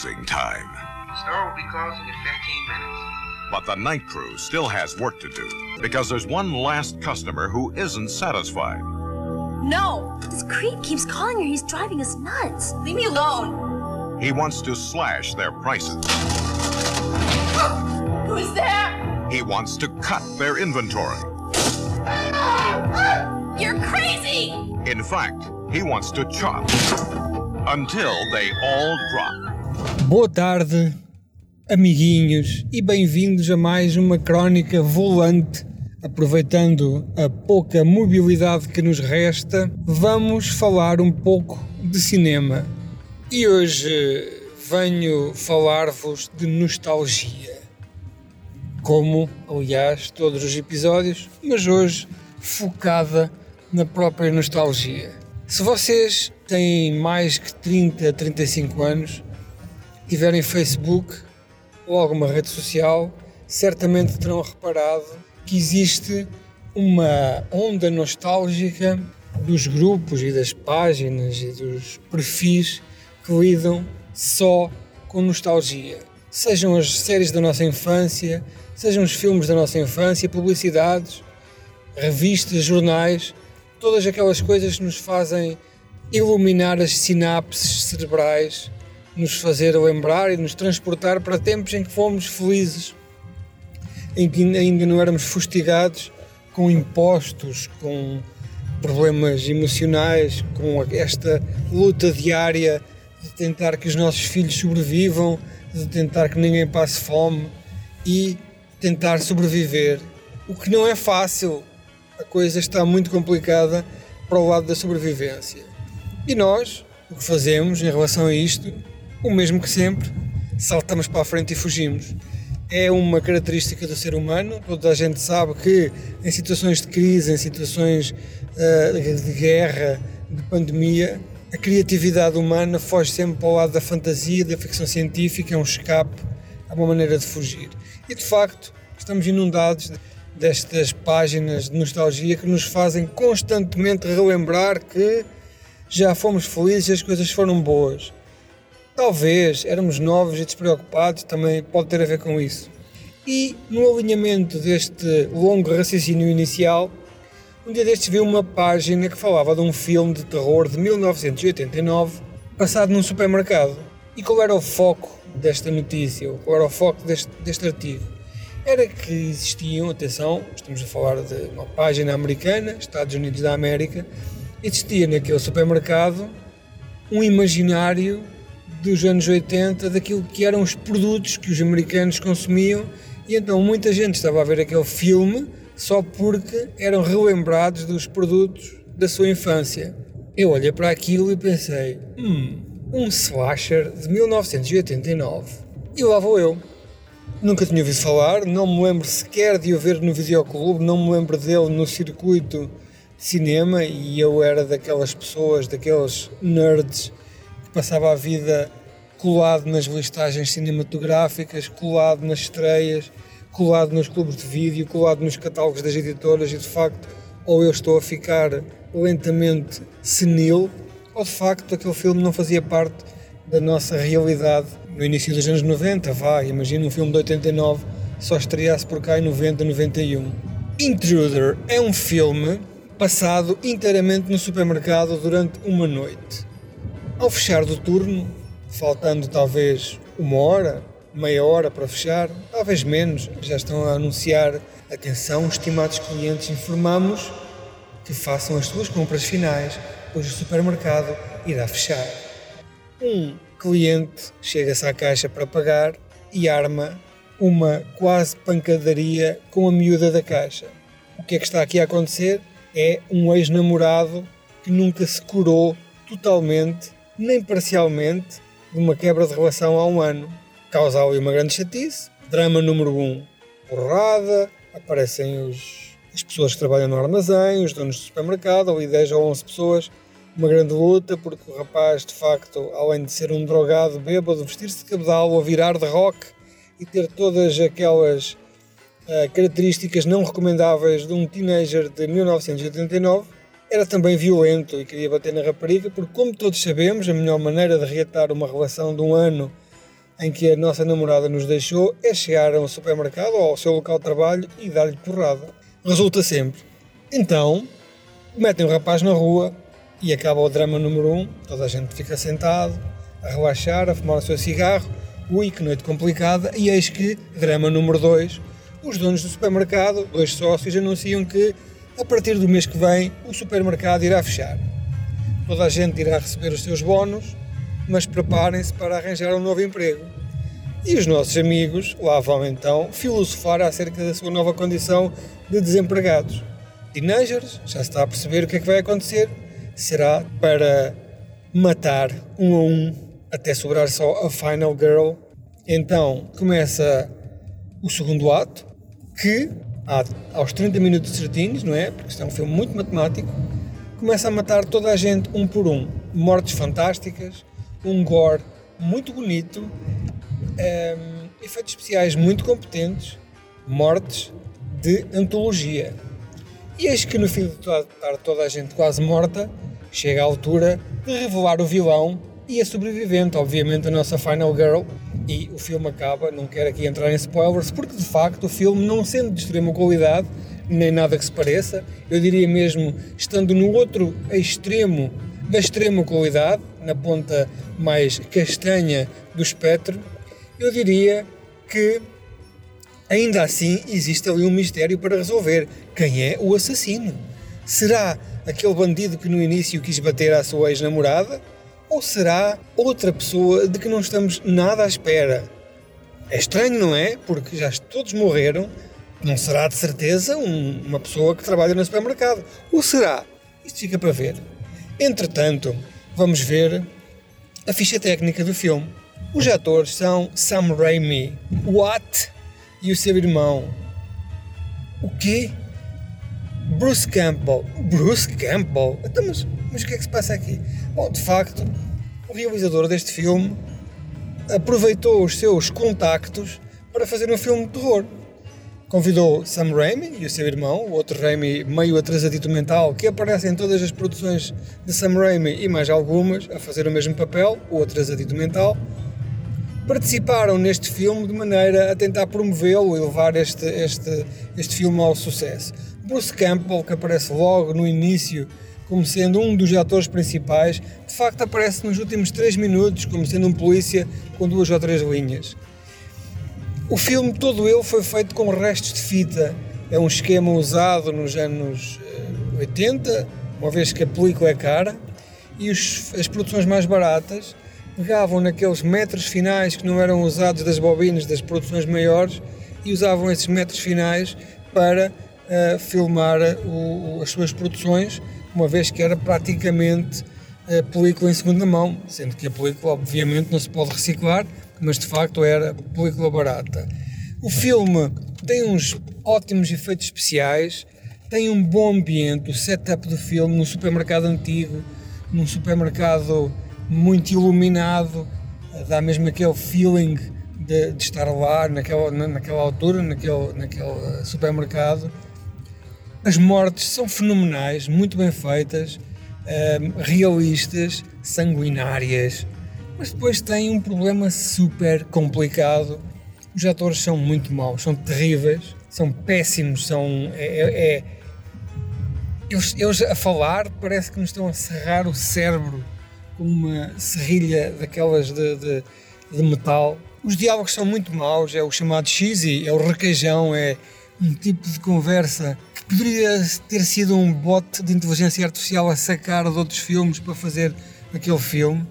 closing time. Store will be closing in 15 minutes. But the night crew still has work to do because there's one last customer who isn't satisfied. No! This creep keeps calling her. He's driving us nuts. Leave me alone. He wants to slash their prices. Who's there? He wants to cut their inventory. You're crazy! In fact, he wants to chop until they all drop. Boa tarde, amiguinhos, e bem-vindos a mais uma crónica volante. Aproveitando a pouca mobilidade que nos resta, vamos falar um pouco de cinema. E hoje venho falar-vos de nostalgia. Como, aliás, todos os episódios, mas hoje focada na própria nostalgia. Se vocês têm mais que 30, 35 anos, tiverem Facebook ou alguma rede social, certamente terão reparado que existe uma onda nostálgica dos grupos e das páginas e dos perfis que lidam só com nostalgia. Sejam as séries da nossa infância, sejam os filmes da nossa infância, publicidades, revistas, jornais, todas aquelas coisas que nos fazem iluminar as sinapses cerebrais, nos fazer lembrar e nos transportar para tempos em que fomos felizes, em que ainda não éramos fustigados com impostos, com problemas emocionais, com esta luta diária de tentar que os nossos filhos sobrevivam, de tentar que ninguém passe fome e tentar sobreviver. O que não é fácil, a coisa está muito complicada para o lado da sobrevivência. E nós, o que fazemos em relação a isto, o mesmo que sempre, saltamos para a frente e fugimos. É uma característica do ser humano, toda a gente sabe que em situações de crise, em situações uh, de guerra, de pandemia, a criatividade humana foge sempre para o lado da fantasia, da ficção científica, é um escape, é uma maneira de fugir. E de facto, estamos inundados destas páginas de nostalgia que nos fazem constantemente relembrar que já fomos felizes e as coisas foram boas. Talvez éramos novos e despreocupados, também pode ter a ver com isso. E no alinhamento deste longo raciocínio inicial, um dia destes vi uma página que falava de um filme de terror de 1989 passado num supermercado. E qual era o foco desta notícia, ou qual era o foco deste, deste artigo? Era que existiam, atenção, estamos a falar de uma página americana, Estados Unidos da América, existia naquele supermercado um imaginário dos anos 80 daquilo que eram os produtos que os americanos consumiam e então muita gente estava a ver aquele filme só porque eram relembrados dos produtos da sua infância. Eu olhei para aquilo e pensei, hum, um slasher de 1989. E lá vou eu. Nunca tinha ouvido falar, não me lembro sequer de o ver no videoclube, não me lembro dele no circuito cinema e eu era daquelas pessoas, daqueles nerds passava a vida colado nas listagens cinematográficas, colado nas estreias, colado nos clubes de vídeo, colado nos catálogos das editoras e de facto ou eu estou a ficar lentamente senil ou de facto aquele filme não fazia parte da nossa realidade no início dos anos 90, vai, imagina um filme de 89 só estreasse por cá em 90, 91. Intruder é um filme passado inteiramente no supermercado durante uma noite. Ao fechar do turno, faltando talvez uma hora, meia hora para fechar, talvez menos, já estão a anunciar: atenção, estimados clientes, informamos que façam as suas compras finais, pois o supermercado irá fechar. Um cliente chega-se à caixa para pagar e arma uma quase pancadaria com a miúda da caixa. O que é que está aqui a acontecer? É um ex-namorado que nunca se curou totalmente nem parcialmente de uma quebra de relação há um ano. Causa ali uma grande chatice. Drama número 1, um, porrada, aparecem os, as pessoas que trabalham no armazém, os donos do supermercado, ali 10 ou 11 pessoas, uma grande luta, porque o rapaz, de facto, além de ser um drogado bêbado, vestir-se de cabedal virar de rock e ter todas aquelas uh, características não recomendáveis de um teenager de 1989, era também violento e queria bater na rapariga, porque, como todos sabemos, a melhor maneira de reatar uma relação de um ano em que a nossa namorada nos deixou é chegar a um supermercado ou ao seu local de trabalho e dar-lhe porrada. Resulta sempre. Então, metem o rapaz na rua e acaba o drama número 1. Um. Toda a gente fica sentado, a relaxar, a fumar o seu cigarro. Ui, que noite complicada. E eis que, drama número 2, os donos do supermercado, dois sócios, anunciam que a partir do mês que vem o supermercado irá fechar. Toda a gente irá receber os seus bónus, mas preparem-se para arranjar um novo emprego. E os nossos amigos lá vão então filosofar acerca da sua nova condição de desempregados. Teenagers, já se está a perceber o que é que vai acontecer, será para matar um a um até sobrar só a Final Girl. Então começa o segundo ato, que aos 30 minutos certinhos, não é? Porque isto é um filme muito matemático, começa a matar toda a gente um por um. Mortes fantásticas, um gore muito bonito, um, ehm, efeitos especiais muito competentes, mortes de antologia. E eis que no fim de estar toda a gente quase morta, chega a altura de revelar o vilão e a sobrevivente, obviamente a nossa Final Girl, e o filme acaba, não quero aqui entrar em spoilers, porque de facto o filme, não sendo de extrema qualidade, nem nada que se pareça, eu diria mesmo, estando no outro extremo da extrema qualidade, na ponta mais castanha do espectro, eu diria que ainda assim existe ali um mistério para resolver. Quem é o assassino? Será aquele bandido que no início quis bater à sua ex-namorada? Ou será outra pessoa de que não estamos nada à espera? É estranho, não é? Porque já todos morreram. Não será de certeza um, uma pessoa que trabalha no supermercado. Ou será? Isto fica para ver. Entretanto, vamos ver a ficha técnica do filme. Os atores são Sam Raimi, What e o seu irmão. O quê? Bruce Campbell. Bruce Campbell? Então, mas o que é que se passa aqui? Bom, de facto, o realizador deste filme aproveitou os seus contactos para fazer um filme de terror. Convidou Sam Raimi e o seu irmão, o outro Raimi meio atrasadito mental, que aparece em todas as produções de Sam Raimi e mais algumas, a fazer o mesmo papel, o atrasadito mental. Participaram neste filme de maneira a tentar promovê-lo e levar este, este, este filme ao sucesso. Bruce Campbell, que aparece logo no início como sendo um dos atores principais, de facto aparece nos últimos 3 minutos como sendo um polícia com duas ou três linhas. O filme todo ele foi feito com restos de fita. É um esquema usado nos anos 80, eh, uma vez que a película é cara, e os, as produções mais baratas pegavam naqueles metros finais que não eram usados das bobinas das produções maiores e usavam esses metros finais para uh, filmar o, as suas produções uma vez que era praticamente a película em segunda mão, sendo que a película obviamente não se pode reciclar, mas de facto era película barata. O filme tem uns ótimos efeitos especiais, tem um bom ambiente, o setup do filme num supermercado antigo, num supermercado muito iluminado, dá mesmo aquele feeling de, de estar lá naquela, naquela altura, naquele, naquele supermercado as mortes são fenomenais, muito bem feitas, um, realistas, sanguinárias, mas depois têm um problema super complicado. Os atores são muito maus, são terríveis, são péssimos, são. É, é, é eles, eles, a falar parece que nos estão a serrar o cérebro com uma serrilha daquelas de, de, de metal. Os diálogos são muito maus, é o chamado cheesy, é o requeijão, é um tipo de conversa poderia ter sido um bot de inteligência artificial a sacar de outros filmes para fazer aquele filme.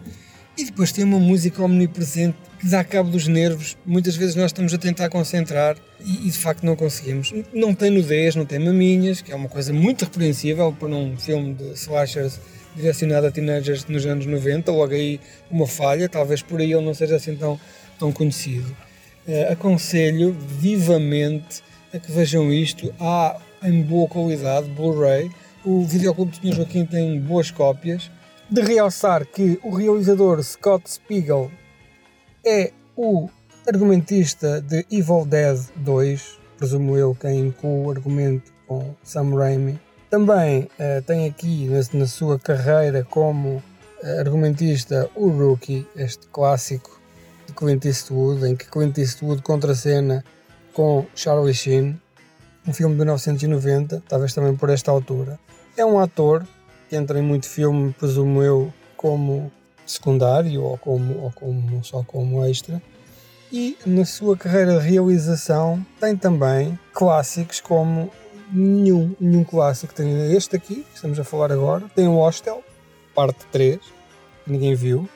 E depois tem uma música omnipresente que dá cabo dos nervos. Muitas vezes nós estamos a tentar concentrar e, e, de facto não conseguimos. Não tem nudez, não tem maminhas, que é uma coisa muito repreensível para um filme de slashers direcionado a teenagers nos anos 90. Logo aí uma falha, talvez por aí ele não seja assim tão, tão conhecido. Uh, aconselho vivamente a que vejam isto. Há em boa qualidade, Blu-ray. O videoclube de Sr. Joaquim tem boas cópias. De realçar que o realizador Scott Spiegel é o argumentista de Evil Dead 2, presumo eu quem inclui o argumento com Sam Raimi. Também uh, tem aqui na, na, sua carreira como uh, argumentista o Rookie, este clássico de Clint Eastwood, em que Clint Eastwood contracena com Charlie Sheen, um filme de 1990, talvez também por esta altura. É um ator que entra em muito filme, presumo eu, como secundário ou como, ou como só como extra. E na sua carreira de realização tem também clássicos como nenhum, nenhum clássico. Tem este aqui, que estamos a falar agora, tem o Hostel, parte 3, que ninguém viu,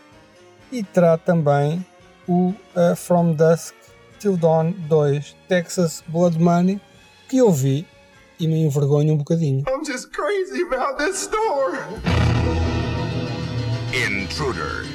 e terá também o uh, From Dusk Till Dawn 2, Texas Blood Money, que eu vi e me envergonho um bocadinho. I'm just crazy about this store. Intruder.